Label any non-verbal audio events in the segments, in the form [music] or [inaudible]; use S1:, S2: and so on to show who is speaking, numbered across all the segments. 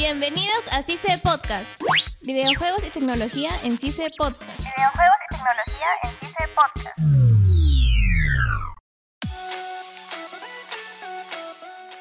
S1: Bienvenidos a CICE Podcast. Videojuegos y tecnología en CICE Podcast.
S2: Videojuegos y tecnología en CICE Podcast.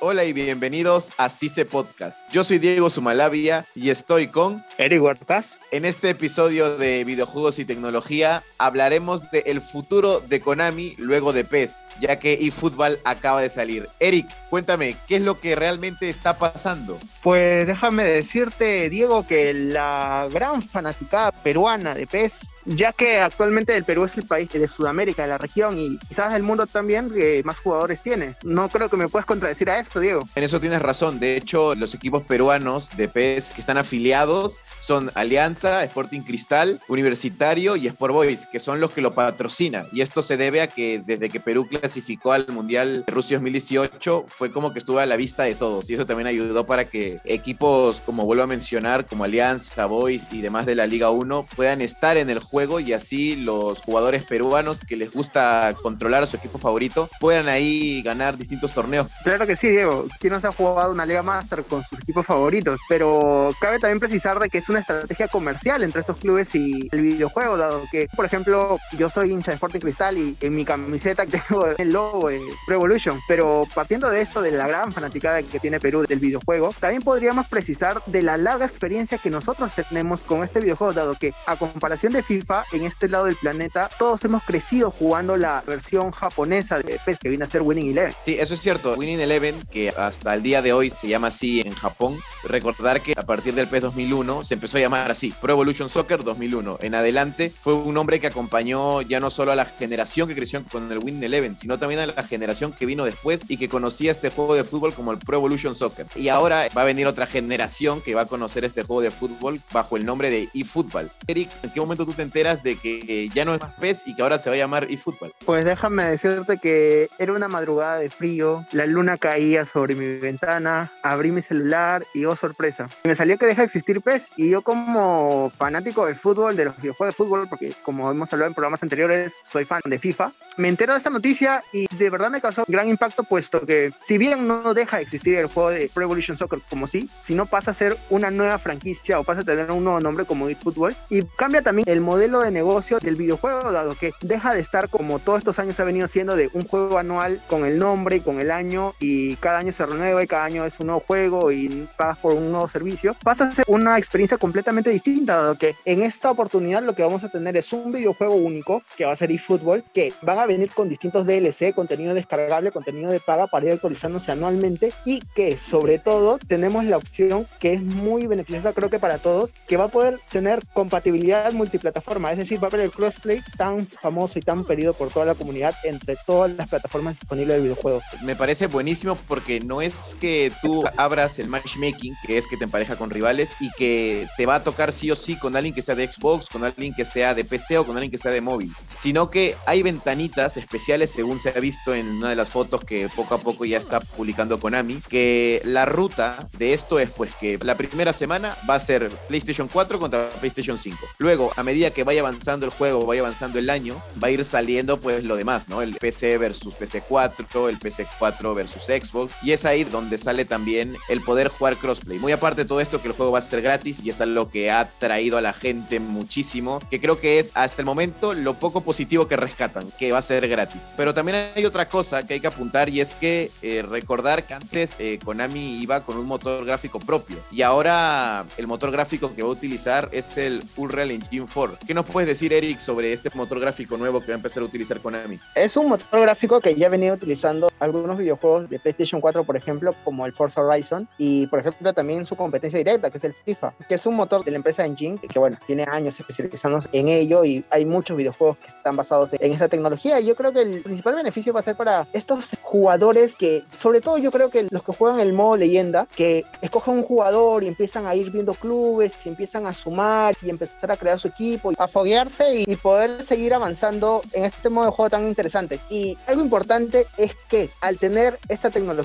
S3: Hola y bienvenidos a CICE Podcast. Yo soy Diego Sumalavia y estoy con
S4: Eric Huertas.
S3: En este episodio de videojuegos y tecnología hablaremos del futuro de Konami luego de PES, ya que eFootball acaba de salir. Eric, cuéntame, ¿qué es lo que realmente está pasando?
S4: Pues déjame decirte, Diego, que la gran fanaticada peruana de PES, ya que actualmente el Perú es el país de Sudamérica, de la región y quizás del mundo también que más jugadores tiene. No creo que me puedas contradecir a eso Diego.
S3: En eso tienes razón. De hecho, los equipos peruanos de PES que están afiliados son Alianza, Sporting Cristal, Universitario y Sport Boys, que son los que lo patrocinan. Y esto se debe a que desde que Perú clasificó al Mundial de Rusia 2018, fue como que estuvo a la vista de todos. Y eso también ayudó para que equipos, como vuelvo a mencionar, como Alianza, Boys y demás de la Liga 1, puedan estar en el juego y así los jugadores peruanos que les gusta controlar a su equipo favorito puedan ahí ganar distintos torneos.
S4: Claro que sí, Diego. ¿Quién no se ha jugado una Liga Master con sus equipos favoritos? Pero cabe también precisar de que es una estrategia comercial entre estos clubes y el videojuego, dado que, por ejemplo, yo soy hincha de Sporting Cristal y en mi camiseta [laughs] tengo el logo de Pro Evolution. Pero partiendo de esto, de la gran fanaticada que tiene Perú del videojuego, también podríamos precisar de la larga experiencia que nosotros tenemos con este videojuego, dado que a comparación de FIFA, en este lado del planeta, todos hemos crecido jugando la versión japonesa de PES que viene a ser Winning Eleven.
S3: Sí, eso es cierto. Winning Eleven, que hasta el día de hoy se llama así en Japón. Recordar que a partir del PES 2001 se empezó a llamar así, Pro Evolution Soccer 2001. En adelante fue un hombre que acompañó ya no solo a la generación que creció con el Win Eleven, sino también a la generación que vino después y que conocía este juego de fútbol como el Pro Evolution Soccer. Y ahora va a venir otra generación que va a conocer este juego de fútbol bajo el nombre de eFootball. Eric, ¿en qué momento tú te enteras de que ya no es más PES y que ahora se va a llamar eFootball?
S4: Pues déjame decirte que era una madrugada de frío, la luna caía sobre mi ventana, abrí mi celular y oh sorpresa, me salió que deja de existir PES y yo como fanático del fútbol, de los videojuegos de fútbol, porque como hemos hablado en programas anteriores, soy fan de FIFA, me entero de esta noticia y de verdad me causó gran impacto puesto que si bien no deja de existir el juego de Pro Evolution Soccer como sí, si no pasa a ser una nueva franquicia o pasa a tener un nuevo nombre como eFootball y cambia también el modelo de negocio del videojuego dado que deja de estar como todos estos años ha venido siendo de un juego anual con el nombre y con el año y cada año se renueva y cada año es un nuevo juego y pagas por un nuevo servicio, pasa a ser una experiencia completamente distinta, dado que en esta oportunidad lo que vamos a tener es un videojuego único, que va a ser eFootball, que van a venir con distintos DLC, contenido descargable, contenido de paga para ir actualizándose anualmente y que sobre todo tenemos la opción que es muy beneficiosa creo que para todos, que va a poder tener compatibilidad multiplataforma, es decir, va a haber el crossplay tan famoso y tan pedido por toda la comunidad entre todas las plataformas disponibles de videojuegos.
S3: Me parece buenísimo porque no es que tú abras el matchmaking, que es que te empareja con rivales y que te va a tocar sí o sí con alguien que sea de Xbox, con alguien que sea de PC o con alguien que sea de móvil, sino que hay ventanitas especiales según se ha visto en una de las fotos que poco a poco ya está publicando Konami, que la ruta de esto es pues que la primera semana va a ser PlayStation 4 contra PlayStation 5. Luego, a medida que vaya avanzando el juego, vaya avanzando el año, va a ir saliendo pues lo demás, ¿no? El PC versus PC4, el PC4 versus Xbox, y es ahí donde sale también el poder jugar crossplay. Muy aparte de todo esto, que el juego va a ser gratis y es algo que ha traído a la gente muchísimo, que creo que es hasta el momento lo poco positivo que rescatan, que va a ser gratis. Pero también hay otra cosa que hay que apuntar y es que eh, recordar que antes eh, Konami iba con un motor gráfico propio y ahora el motor gráfico que va a utilizar es el Unreal Engine 4. ¿Qué nos puedes decir, Eric, sobre este motor gráfico nuevo que va a empezar a utilizar Konami?
S4: Es un motor gráfico que ya venido utilizando algunos videojuegos de PlayStation 4, por ejemplo, como el Forza Horizon y, por ejemplo, también su competencia directa, que es el FIFA, que es un motor de la empresa Engine, que, bueno, tiene años especializándose en ello y hay muchos videojuegos que están basados en esta tecnología y yo creo que el principal beneficio va a ser para estos jugadores que, sobre todo yo creo que los que juegan el modo leyenda, que escogen un jugador y empiezan a ir viendo clubes, y empiezan a sumar y empezar a crear su equipo, a foguearse y, y poder seguir avanzando en este modo de juego tan interesante. Y algo importante es que al tener esta tecnología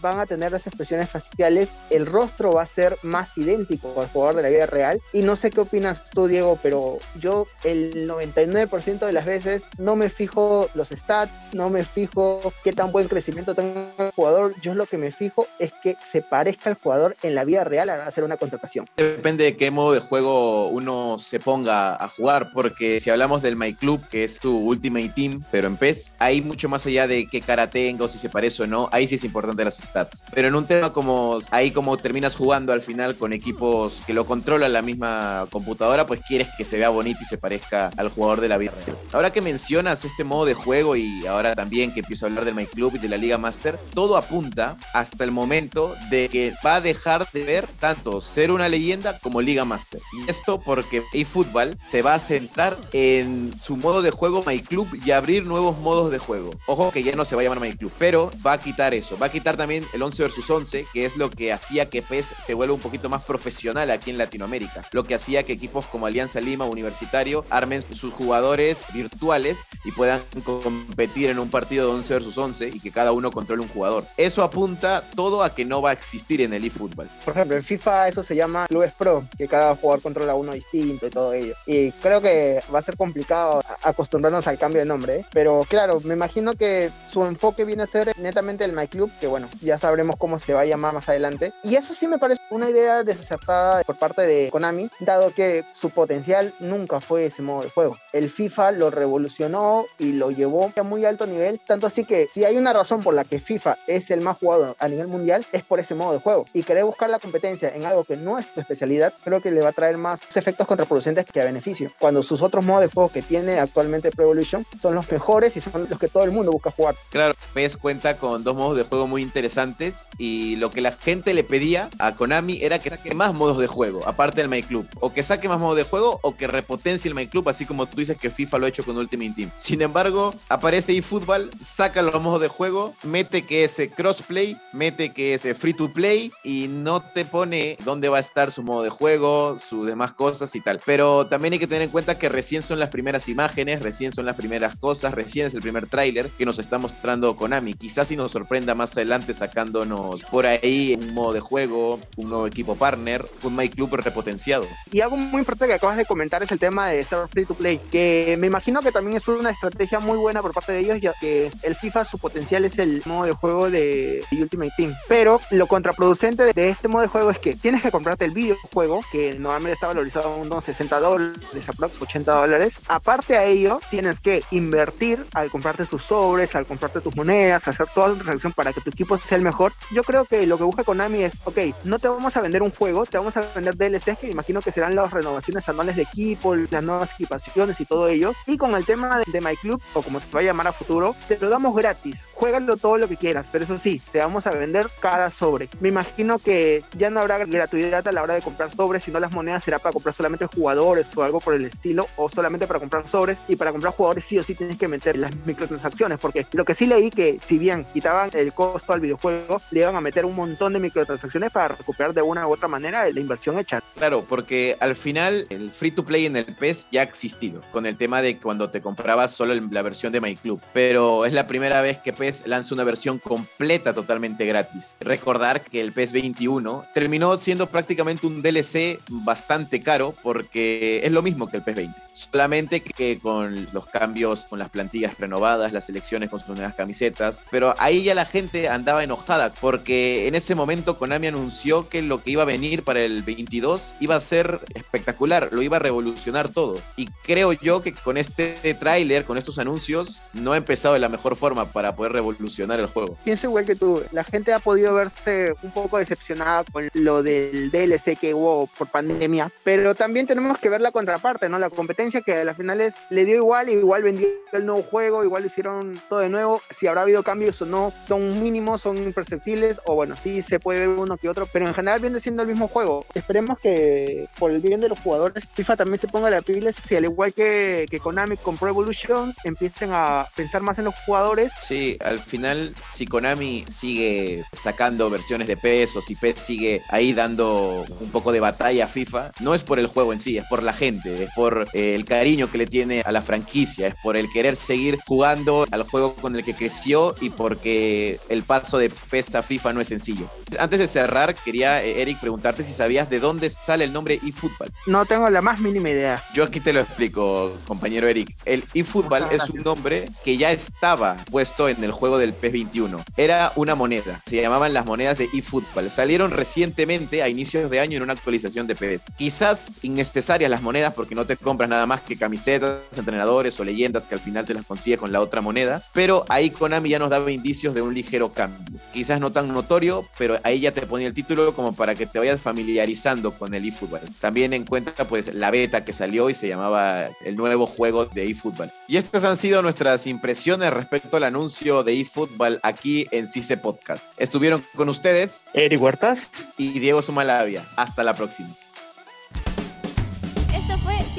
S4: van a tener las expresiones faciales, el rostro va a ser más idéntico al jugador de la vida real. Y no sé qué opinas tú, Diego, pero yo el 99% de las veces no me fijo los stats, no me fijo qué tan buen crecimiento tenga el jugador. Yo lo que me fijo es que se parezca al jugador en la vida real a hacer una contratación.
S3: Depende de qué modo de juego uno se ponga a jugar, porque si hablamos del My Club, que es tu Ultimate Team, pero en PES, hay mucho más allá de qué cara tengo, si se parece o no, ahí sí es importante las stats. Pero en un tema como ahí como terminas jugando al final con equipos que lo controlan la misma computadora, pues quieres que se vea bonito y se parezca al jugador de la vida real. Ahora que mencionas este modo de juego y ahora también que empiezo a hablar del My Club y de la Liga Master, todo apunta hasta el momento de que va a dejar de ver tanto ser una leyenda como Liga Master. Y esto porque eFootball se va a centrar en su modo de juego My Club y abrir nuevos modos de juego. Ojo que ya no se va a llamar My Club, pero va a quitar eso. Va quitar también el 11 versus 11, que es lo que hacía que PES se vuelva un poquito más profesional aquí en Latinoamérica. Lo que hacía que equipos como Alianza Lima, Universitario, armen sus jugadores virtuales y puedan competir en un partido de 11 versus 11 y que cada uno controle un jugador. Eso apunta todo a que no va a existir en el eFootball.
S4: Por ejemplo, en FIFA eso se llama Clubes Pro, que cada jugador controla uno distinto y todo ello. Y creo que va a ser complicado acostumbrarnos al cambio de nombre, ¿eh? pero claro, me imagino que su enfoque viene a ser netamente el My Club, que bueno, ya sabremos cómo se va a llamar más adelante. Y eso sí me parece una idea desacertada por parte de Konami, dado que su potencial nunca fue ese modo de juego. El FIFA lo revolucionó y lo llevó a muy alto nivel, tanto así que si hay una razón por la que FIFA es el más jugado a nivel mundial, es por ese modo de juego. Y querer buscar la competencia en algo que no es tu especialidad, creo que le va a traer más efectos contraproducentes que a beneficio. Cuando sus otros modos de juego que tiene actualmente Pro Evolution son los mejores y son los que todo el mundo busca jugar.
S3: Claro, PES cuenta con dos modos de juego muy interesantes y lo que la gente le pedía a Konami era que saque más modos de juego, aparte del My Club. O que saque más modos de juego o que repotencie el My Club, así como tú dices que FIFA lo ha hecho con Ultimate Team. Sin embargo, aparece eFootball, saca los modos de juego, mete que es crossplay, mete que es free to play y no te pone dónde va a estar su modo de juego, sus demás cosas y tal. Pero también hay que tener en cuenta que recién son las primeras imágenes, recién son las primeras cosas, recién es el primer tráiler que nos está mostrando Konami. Quizás si nos sorprenda más adelante sacándonos por ahí un modo de juego, un nuevo equipo partner, un My Club repotenciado.
S4: Y algo muy importante que acabas de comentar es el tema de ser free to play, que me imagino que también es una estrategia muy buena por parte de ellos, ya que el FIFA su potencial es el modo de juego de Ultimate Team. Pero lo contraproducente de este modo de juego es que tienes que comprarte el videojuego, que normalmente está valorizado en unos 60 dólares, aprox 80 dólares. Aparte a ello, tienes que invertir al comprarte tus sobres, al comprarte tus monedas, hacer toda la transacción para que tu equipo sea el mejor. Yo creo que lo que busca Konami es, ok, no te vamos a vender un juego, te vamos a vender DLCs que imagino que serán las renovaciones anuales de equipo, las nuevas equipaciones y todo ello. Y con el tema de, de My Club, o como se va a llamar a futuro, te lo damos gratis. Juégalo todo lo que quieras, pero eso sí, te vamos a vender cada sobre. Me imagino que ya no habrá gratuidad a la hora de comprar sobres, sino las monedas será para comprar solamente jugadores o algo por el estilo, o solamente para comprar sobres. Y para comprar jugadores sí o sí tienes que meter las microtransacciones, porque lo que sí leí que si bien quitaban el costo al videojuego, le iban a meter un montón de microtransacciones para recuperar de una u otra manera la inversión hecha.
S3: Claro, porque al final el free to play en el PES ya ha existido, con el tema de cuando te comprabas solo la versión de My Club, pero es la primera vez que PES lanza una versión completa totalmente gratis. Recordar que el PES 21 terminó siendo prácticamente un DLC bastante caro porque es lo mismo que el PES 20, solamente que con los cambios, con las plantillas renovadas, las selecciones con sus nuevas camisetas, pero ahí ya la gente andaba enojada porque en ese momento Konami anunció que lo que iba a venir para el 22 iba a ser espectacular, lo iba a revolucionar todo. Y creo yo que con este tráiler, con estos anuncios, no ha empezado de la mejor forma para poder revolucionar el juego.
S4: Pienso igual que tú, la gente ha podido verse un poco decepcionada con lo del DLC que hubo por pandemia, pero también tenemos que ver la contraparte, ¿no? La competencia que a las finales le dio igual, igual vendió el nuevo juego, igual hicieron todo de nuevo, si habrá habido cambios o no, son mínimos, son imperceptibles, o bueno, sí se puede ver uno que otro, pero en general viene siendo el mismo juego. Esperemos que por el bien de los jugadores, FIFA también se ponga la pila, si al igual que, que Konami con Pro Evolution, empiecen a pensar más en los jugadores.
S3: Sí, al final, si Konami sigue sacando versiones de PES o si PES sigue ahí dando un poco de batalla a FIFA, no es por el juego en sí, es por la gente, es por eh, el cariño que le tiene a la franquicia, es por el querer seguir jugando al juego con el que creció y porque el el paso de PES a FIFA no es sencillo. Antes de cerrar, quería, eh, Eric, preguntarte si sabías de dónde sale el nombre eFootball.
S4: No tengo la más mínima idea.
S3: Yo aquí te lo explico, compañero Eric. El eFootball es un nombre que ya estaba puesto en el juego del PES 21. Era una moneda. Se llamaban las monedas de eFootball. Salieron recientemente, a inicios de año, en una actualización de PES. Quizás innecesarias las monedas porque no te compras nada más que camisetas, entrenadores o leyendas que al final te las consigues con la otra moneda. Pero ahí Konami ya nos daba indicios de un ligero cambio. Quizás no tan notorio, pero ahí ya te ponía el título como para que te vayas familiarizando con el eFootball. También en cuenta pues la beta que salió y se llamaba el nuevo juego de eFootball. Y estas han sido nuestras impresiones respecto al anuncio de eFootball aquí en CICE Podcast. Estuvieron con ustedes
S5: Eric Huertas
S3: y Diego Sumalavia. Hasta la próxima.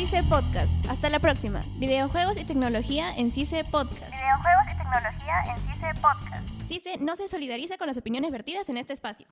S1: CICE Podcast. Hasta la próxima. Videojuegos y tecnología en CICE Podcast.
S2: Videojuegos y tecnología en CICE Podcast.
S1: CICE no se solidariza con las opiniones vertidas en este espacio.